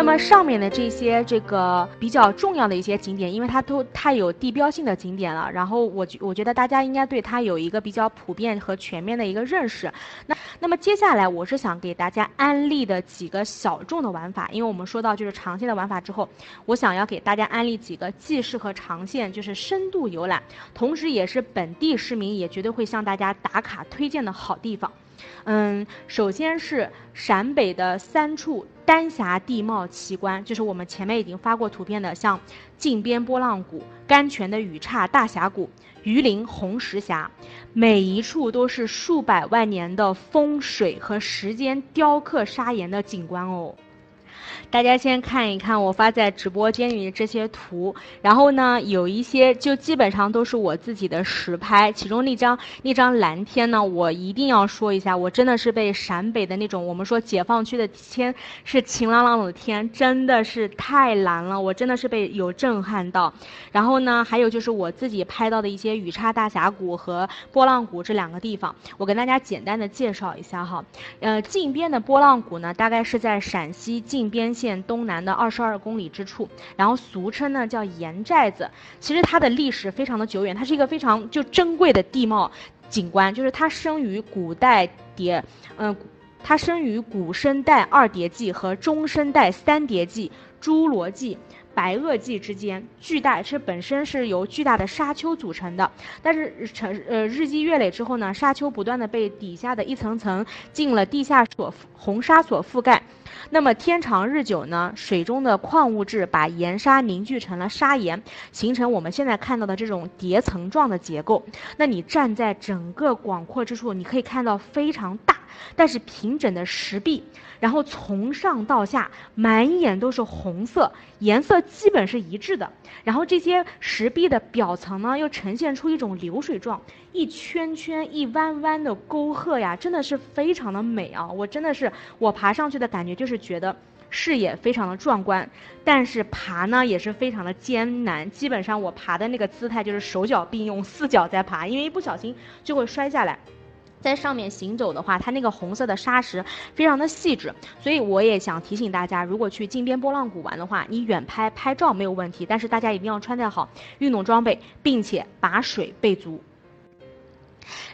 那么上面的这些这个比较重要的一些景点，因为它都太有地标性的景点了，然后我觉我觉得大家应该对它有一个比较普遍和全面的一个认识。那那么接下来我是想给大家安利的几个小众的玩法，因为我们说到就是长线的玩法之后，我想要给大家安利几个既适合长线就是深度游览，同时也是本地市民也绝对会向大家打卡推荐的好地方。嗯，首先是陕北的三处丹霞地貌奇观，就是我们前面已经发过图片的，像靖边波浪谷、甘泉的雨岔大峡谷、榆林红石峡，每一处都是数百万年的风水和时间雕刻砂岩的景观哦。大家先看一看我发在直播间里的这些图，然后呢，有一些就基本上都是我自己的实拍。其中那张那张蓝天呢，我一定要说一下，我真的是被陕北的那种我们说解放区的天是晴朗朗的天，真的是太蓝了，我真的是被有震撼到。然后呢，还有就是我自己拍到的一些雨岔大峡谷和波浪谷这两个地方，我跟大家简单的介绍一下哈。呃，靖边的波浪谷呢，大概是在陕西靖边。县东南的二十二公里之处，然后俗称呢叫盐寨子。其实它的历史非常的久远，它是一个非常就珍贵的地貌景观。就是它生于古代叠，嗯，它生于古生代二叠纪和中生代三叠纪侏罗纪。白垩纪之间，巨大是本身是由巨大的沙丘组成的，但是成呃日积月累之后呢，沙丘不断的被底下的一层层进了地下所红沙所覆盖，那么天长日久呢，水中的矿物质把盐沙凝聚成了砂岩，形成我们现在看到的这种叠层状的结构。那你站在整个广阔之处，你可以看到非常大但是平整的石壁。然后从上到下满眼都是红色，颜色基本是一致的。然后这些石壁的表层呢，又呈现出一种流水状，一圈圈、一弯弯的沟壑呀，真的是非常的美啊！我真的是我爬上去的感觉就是觉得视野非常的壮观，但是爬呢也是非常的艰难。基本上我爬的那个姿态就是手脚并用，四脚在爬，因为一不小心就会摔下来。在上面行走的话，它那个红色的砂石非常的细致，所以我也想提醒大家，如果去靖边波浪谷玩的话，你远拍拍照没有问题，但是大家一定要穿戴好运动装备，并且把水备足。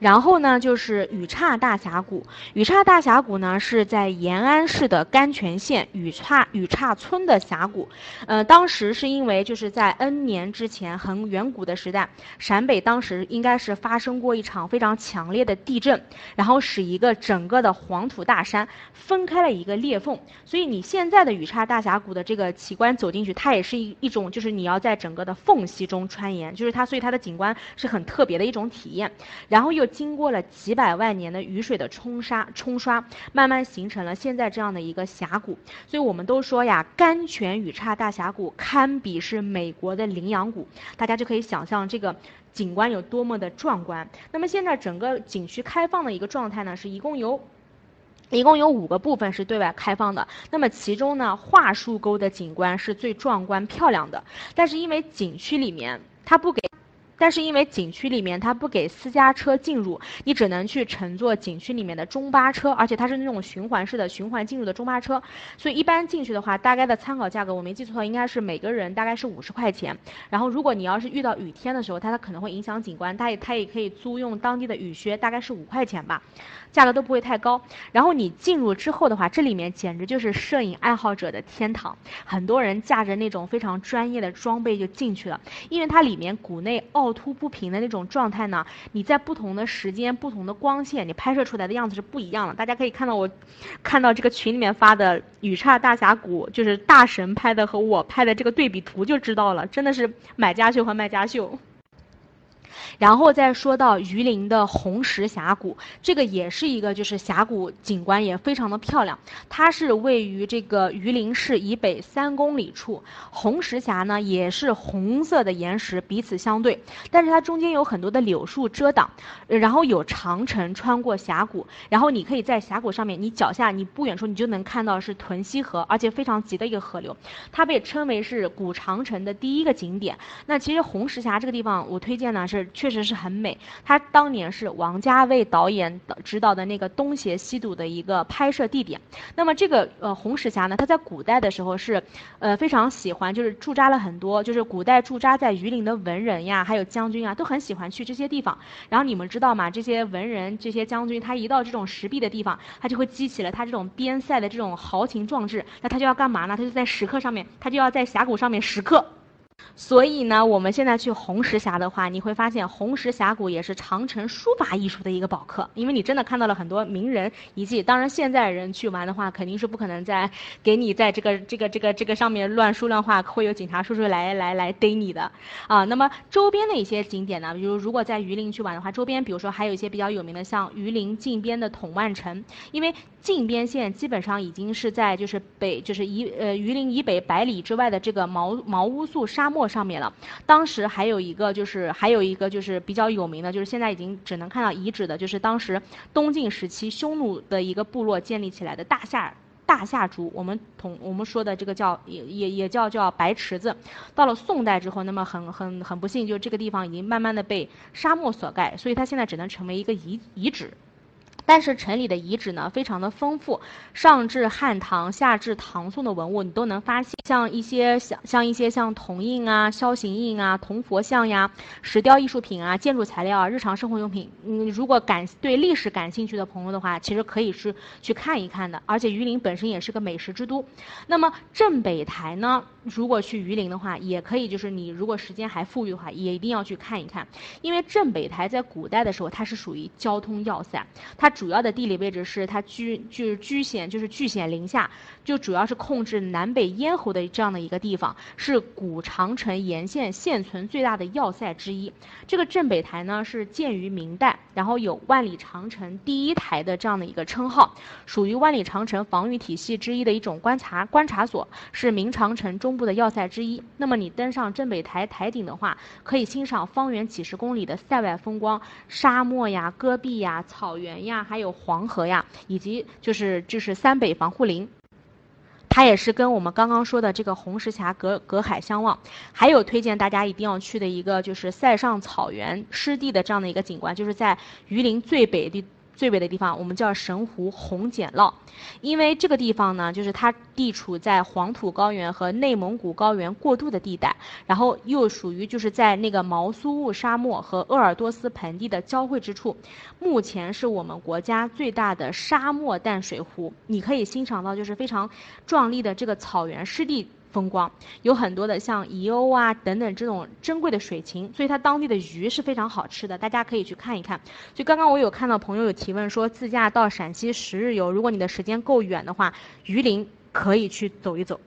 然后呢，就是雨岔大峡谷。雨岔大峡谷呢，是在延安市的甘泉县雨岔雨岔村的峡谷。呃，当时是因为就是在 N 年之前，很远古的时代，陕北当时应该是发生过一场非常强烈的地震，然后使一个整个的黄土大山分开了一个裂缝。所以你现在的雨岔大峡谷的这个奇观走进去，它也是一一种就是你要在整个的缝隙中穿岩，就是它，所以它的景观是很特别的一种体验。然后然后又经过了几百万年的雨水的冲刷，冲刷慢慢形成了现在这样的一个峡谷。所以我们都说呀，甘泉雨岔大峡谷堪比是美国的羚羊谷，大家就可以想象这个景观有多么的壮观。那么现在整个景区开放的一个状态呢，是一共有，一共有五个部分是对外开放的。那么其中呢，桦树沟的景观是最壮观漂亮的，但是因为景区里面它不给。但是因为景区里面它不给私家车进入，你只能去乘坐景区里面的中巴车，而且它是那种循环式的循环进入的中巴车，所以一般进去的话，大概的参考价格我没记错应该是每个人大概是五十块钱。然后如果你要是遇到雨天的时候，它它可能会影响景观，它也它也可以租用当地的雨靴，大概是五块钱吧。价格都不会太高，然后你进入之后的话，这里面简直就是摄影爱好者的天堂，很多人驾着那种非常专业的装备就进去了，因为它里面谷内奥凸不平的那种状态呢，你在不同的时间、不同的光线，你拍摄出来的样子是不一样的。大家可以看到我，看到这个群里面发的雨岔大峡谷，就是大神拍的和我拍的这个对比图就知道了，真的是买家秀和卖家秀。然后再说到榆林的红石峡谷，这个也是一个就是峡谷景观也非常的漂亮。它是位于这个榆林市以北三公里处，红石峡呢也是红色的岩石彼此相对，但是它中间有很多的柳树遮挡，然后有长城穿过峡谷，然后你可以在峡谷上面，你脚下你不远处你就能看到是屯溪河，而且非常急的一个河流，它被称为是古长城的第一个景点。那其实红石峡这个地方，我推荐呢是。确实是很美。它当年是王家卫导演指导的那个东邪西毒的一个拍摄地点。那么这个呃红石峡呢，它在古代的时候是，呃非常喜欢，就是驻扎了很多，就是古代驻扎在榆林的文人呀，还有将军啊，都很喜欢去这些地方。然后你们知道吗？这些文人、这些将军，他一到这种石壁的地方，他就会激起了他这种边塞的这种豪情壮志。那他就要干嘛呢？他就在石刻上面，他就要在峡谷上面石刻。所以呢，我们现在去红石峡的话，你会发现红石峡谷也是长城书法艺术的一个宝课，因为你真的看到了很多名人遗迹。当然，现在人去玩的话，肯定是不可能在给你在这个这个这个这个上面乱书乱画，会有警察叔叔来来来逮你的啊。那么周边的一些景点呢，比如如果在榆林去玩的话，周边比如说还有一些比较有名的，像榆林靖边的统万城，因为靖边县基本上已经是在就是北就是以呃榆林以北百里之外的这个毛毛乌素沙漠。上面了，当时还有一个就是还有一个就是比较有名的，就是现在已经只能看到遗址的，就是当时东晋时期匈奴的一个部落建立起来的大夏大夏族，我们同我们说的这个叫也也也叫叫白池子。到了宋代之后，那么很很很不幸，就这个地方已经慢慢的被沙漠所盖，所以它现在只能成为一个遗遗址。但是城里的遗址呢，非常的丰富，上至汉唐，下至唐宋的文物，你都能发现，像一些像像一些像铜印啊、肖形印啊、铜佛像呀、石雕艺术品啊、建筑材料啊、日常生活用品。你，如果感对历史感兴趣的朋友的话，其实可以是去看一看的。而且榆林本身也是个美食之都。那么镇北台呢，如果去榆林的话，也可以，就是你如果时间还富裕的话，也一定要去看一看，因为镇北台在古代的时候，它是属于交通要塞，它。主要的地理位置是它居就是居险就是据险临下，就主要是控制南北咽喉的这样的一个地方，是古长城沿线现存最大的要塞之一。这个镇北台呢是建于明代，然后有万里长城第一台的这样的一个称号，属于万里长城防御体系之一的一种观察观察所，是明长城中部的要塞之一。那么你登上镇北台台顶的话，可以欣赏方圆几十公里的塞外风光，沙漠呀、戈壁呀、草原呀。还有黄河呀，以及就是就是三北防护林，它也是跟我们刚刚说的这个红石峡隔隔海相望。还有推荐大家一定要去的一个就是塞上草原湿地的这样的一个景观，就是在榆林最北的。最北的地方，我们叫神湖红碱涝，因为这个地方呢，就是它地处在黄土高原和内蒙古高原过渡的地带，然后又属于就是在那个毛苏雾沙漠和鄂尔多斯盆地的交汇之处，目前是我们国家最大的沙漠淡水湖，你可以欣赏到就是非常壮丽的这个草原湿地。风光有很多的像宜欧啊等等这种珍贵的水禽，所以它当地的鱼是非常好吃的，大家可以去看一看。就刚刚我有看到朋友有提问说自驾到陕西十日游，如果你的时间够远的话，榆林可以去走一走。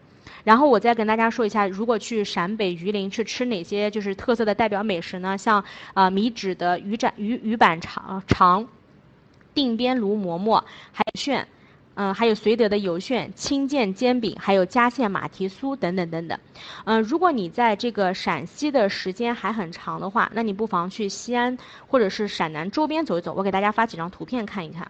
然后我再跟大家说一下，如果去陕北榆林去吃哪些就是特色的代表美食呢？像啊米脂的鱼展鱼鱼板肠肠，定边炉馍馍，还有炫。嗯，还有绥德的油旋、青涧煎饼，还有佳县马蹄酥等等等等。嗯，如果你在这个陕西的时间还很长的话，那你不妨去西安或者是陕南周边走一走。我给大家发几张图片看一看。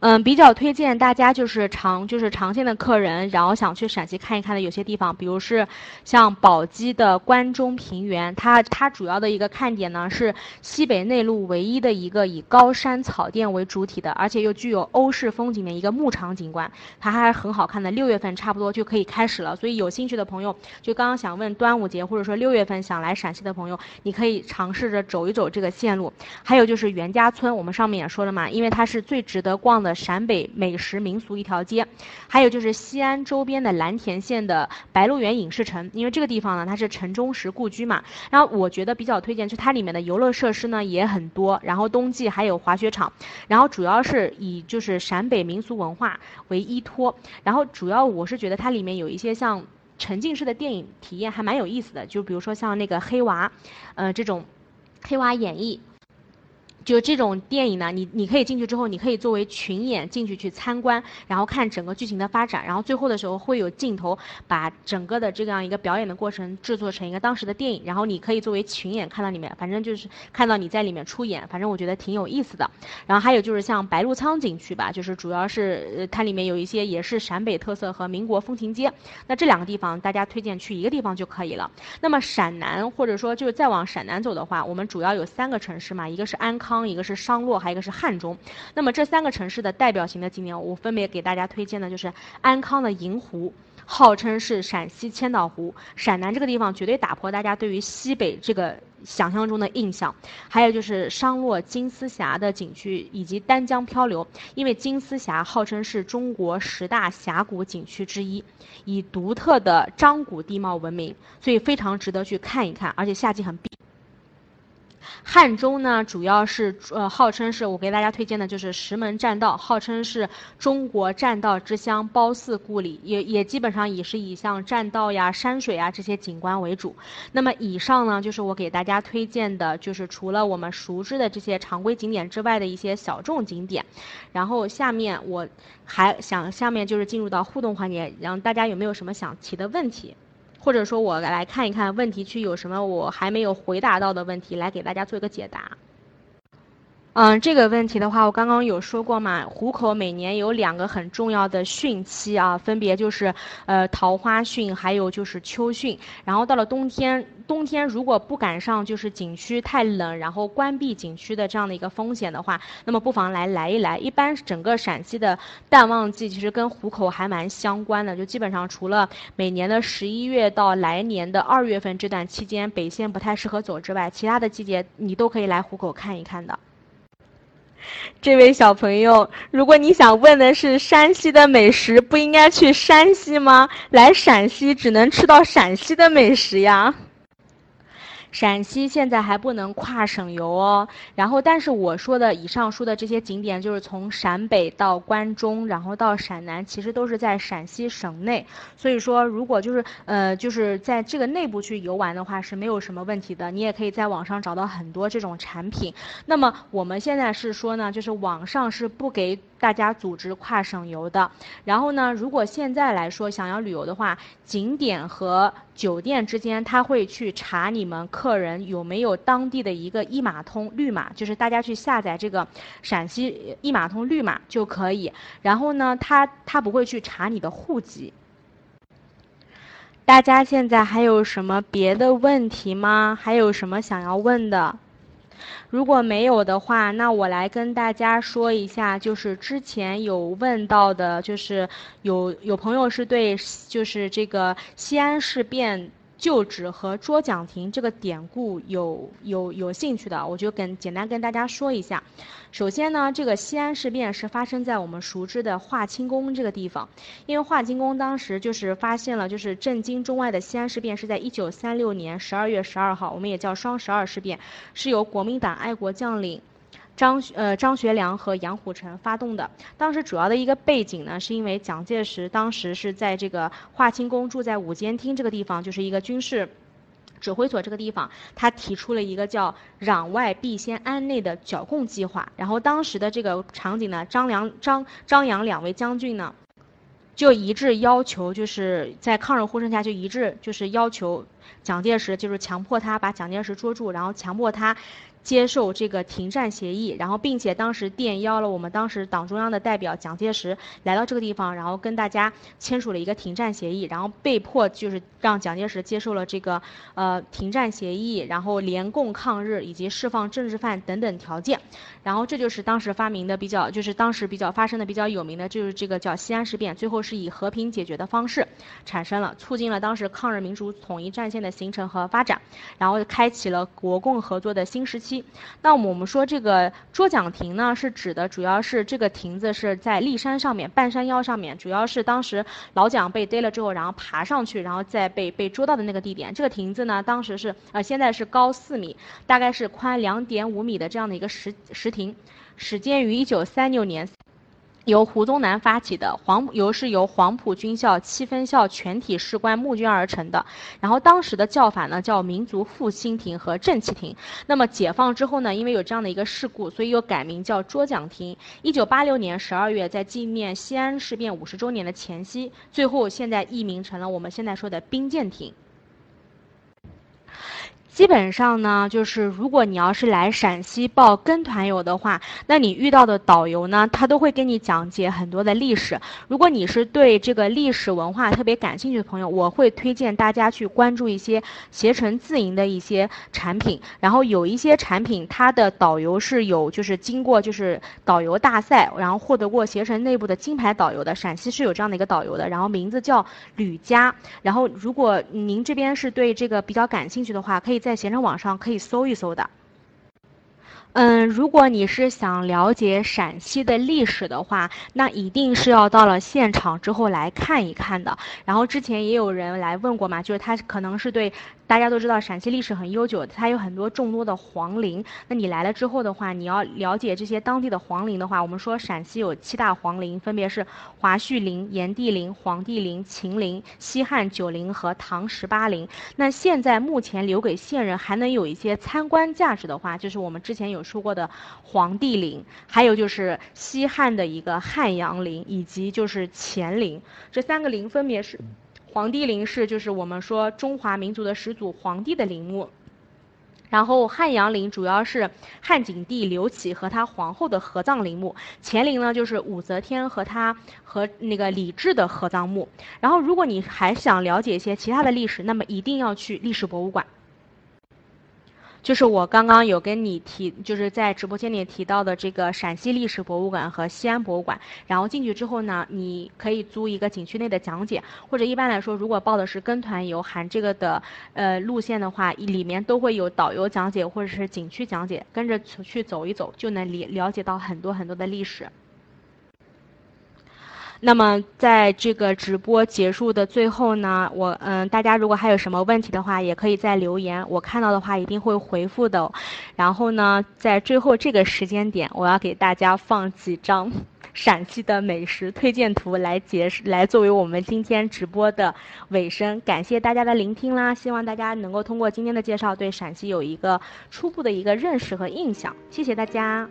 嗯，比较推荐大家就是长就是长线的客人，然后想去陕西看一看的有些地方，比如是像宝鸡的关中平原，它它主要的一个看点呢是西北内陆唯一的一个以高山草甸为主体的，而且又具有欧式风景的一个牧场景观，它还很好看的。六月份差不多就可以开始了，所以有兴趣的朋友，就刚刚想问端午节或者说六月份想来陕西的朋友，你可以尝试着走一走这个线路。还有就是袁家村，我们上面也说了嘛，因为它是最值得逛的。陕北美食民俗一条街，还有就是西安周边的蓝田县的白鹿原影视城，因为这个地方呢，它是陈忠实故居嘛。然后我觉得比较推荐，就它里面的游乐设施呢也很多，然后冬季还有滑雪场，然后主要是以就是陕北民俗文化为依托，然后主要我是觉得它里面有一些像沉浸式的电影体验还蛮有意思的，就比如说像那个黑娃，呃这种黑娃演绎。就这种电影呢，你你可以进去之后，你可以作为群演进去去参观，然后看整个剧情的发展，然后最后的时候会有镜头把整个的这样一个表演的过程制作成一个当时的电影，然后你可以作为群演看到里面，反正就是看到你在里面出演，反正我觉得挺有意思的。然后还有就是像白鹿仓景区吧，就是主要是它里面有一些也是陕北特色和民国风情街，那这两个地方大家推荐去一个地方就可以了。那么陕南或者说就是再往陕南走的话，我们主要有三个城市嘛，一个是安康。一个是商洛，还有一个是汉中。那么这三个城市的代表型的景点，我分别给大家推荐的就是安康的银湖，号称是陕西千岛湖。陕南这个地方绝对打破大家对于西北这个想象中的印象。还有就是商洛金丝峡的景区以及丹江漂流，因为金丝峡号称是中国十大峡谷景区之一，以独特的张谷地貌闻名，所以非常值得去看一看，而且夏季很必。汉中呢，主要是呃，号称是我给大家推荐的，就是石门栈道，号称是中国栈道之乡，褒姒故里，也也基本上也是以像栈道呀、山水啊这些景观为主。那么以上呢，就是我给大家推荐的，就是除了我们熟知的这些常规景点之外的一些小众景点。然后下面我还想，下面就是进入到互动环节，让大家有没有什么想提的问题？或者说，我来看一看问题区有什么我还没有回答到的问题，来给大家做一个解答。嗯，这个问题的话，我刚刚有说过嘛，虎口每年有两个很重要的汛期啊，分别就是呃桃花汛，还有就是秋汛。然后到了冬天，冬天如果不赶上就是景区太冷，然后关闭景区的这样的一个风险的话，那么不妨来来一来。一般整个陕西的淡旺季其实跟虎口还蛮相关的，就基本上除了每年的十一月到来年的二月份这段期间北线不太适合走之外，其他的季节你都可以来虎口看一看的。这位小朋友，如果你想问的是山西的美食，不应该去山西吗？来陕西只能吃到陕西的美食呀。陕西现在还不能跨省游哦，然后但是我说的以上说的这些景点，就是从陕北到关中，然后到陕南，其实都是在陕西省内。所以说，如果就是呃就是在这个内部去游玩的话，是没有什么问题的。你也可以在网上找到很多这种产品。那么我们现在是说呢，就是网上是不给。大家组织跨省游的，然后呢，如果现在来说想要旅游的话，景点和酒店之间他会去查你们客人有没有当地的一个一码通绿码，就是大家去下载这个陕西一码通绿码就可以。然后呢，他他不会去查你的户籍。大家现在还有什么别的问题吗？还有什么想要问的？如果没有的话，那我来跟大家说一下，就是之前有问到的，就是有有朋友是对，就是这个西安事变。旧址和捉蒋亭这个典故有有有兴趣的，我就跟简单跟大家说一下。首先呢，这个西安事变是发生在我们熟知的华清宫这个地方，因为华清宫当时就是发现了，就是震惊中外的西安事变是在一九三六年十二月十二号，我们也叫双十二事变，是由国民党爱国将领。张呃张学良和杨虎城发动的，当时主要的一个背景呢，是因为蒋介石当时是在这个华清宫住在五间厅这个地方，就是一个军事指挥所这个地方，他提出了一个叫“攘外必先安内”的剿共计划。然后当时的这个场景呢，张良、张张杨两位将军呢，就一致要求，就是在抗日呼声下就一致就是要求蒋介石，就是强迫他把蒋介石捉住，然后强迫他。接受这个停战协议，然后并且当时电邀了我们当时党中央的代表蒋介石来到这个地方，然后跟大家签署了一个停战协议，然后被迫就是让蒋介石接受了这个呃停战协议，然后联共抗日以及释放政治犯等等条件，然后这就是当时发明的比较就是当时比较发生的比较有名的就是这个叫西安事变，最后是以和平解决的方式产生了，促进了当时抗日民族统一战线的形成和发展，然后开启了国共合作的新时期。那我们说这个捉蒋亭呢，是指的主要是这个亭子是在骊山上面，半山腰上面，主要是当时老蒋被逮了之后，然后爬上去，然后再被被捉到的那个地点。这个亭子呢，当时是呃，现在是高四米，大概是宽两点五米的这样的一个石石亭亭，始建于一九三六年。由胡宗南发起的黄，由是由黄埔军校七分校全体士官募捐而成的。然后当时的叫法呢叫民族复兴亭和正气亭。那么解放之后呢，因为有这样的一个事故，所以又改名叫捉蒋亭。一九八六年十二月，在纪念西安事变五十周年的前夕，最后现在易名成了我们现在说的兵谏亭。基本上呢，就是如果你要是来陕西报跟团游的话，那你遇到的导游呢，他都会给你讲解很多的历史。如果你是对这个历史文化特别感兴趣的朋友，我会推荐大家去关注一些携程自营的一些产品。然后有一些产品，它的导游是有就是经过就是导游大赛，然后获得过携程内部的金牌导游的。陕西是有这样的一个导游的，然后名字叫吕佳。然后如果您这边是对这个比较感兴趣的话，可以在。在携程网上可以搜一搜的。嗯，如果你是想了解陕西的历史的话，那一定是要到了现场之后来看一看的。然后之前也有人来问过嘛，就是他可能是对。大家都知道陕西历史很悠久，它有很多众多的皇陵。那你来了之后的话，你要了解这些当地的皇陵的话，我们说陕西有七大皇陵，分别是华胥陵、炎帝陵、黄帝陵、秦陵、西汉九陵和唐十八陵。那现在目前留给现人还能有一些参观价值的话，就是我们之前有说过的黄帝陵，还有就是西汉的一个汉阳陵，以及就是乾陵。这三个陵分别是。皇帝陵是就是我们说中华民族的始祖皇帝的陵墓，然后汉阳陵主要是汉景帝刘启和他皇后的合葬陵墓，乾陵呢就是武则天和他和那个李治的合葬墓。然后如果你还想了解一些其他的历史，那么一定要去历史博物馆。就是我刚刚有跟你提，就是在直播间里提到的这个陕西历史博物馆和西安博物馆。然后进去之后呢，你可以租一个景区内的讲解，或者一般来说，如果报的是跟团游含这个的呃路线的话，里面都会有导游讲解或者是景区讲解，跟着去走一走，就能了了解到很多很多的历史。那么在这个直播结束的最后呢，我嗯，大家如果还有什么问题的话，也可以在留言，我看到的话一定会回复的。然后呢，在最后这个时间点，我要给大家放几张陕西的美食推荐图来结来作为我们今天直播的尾声。感谢大家的聆听啦，希望大家能够通过今天的介绍，对陕西有一个初步的一个认识和印象。谢谢大家。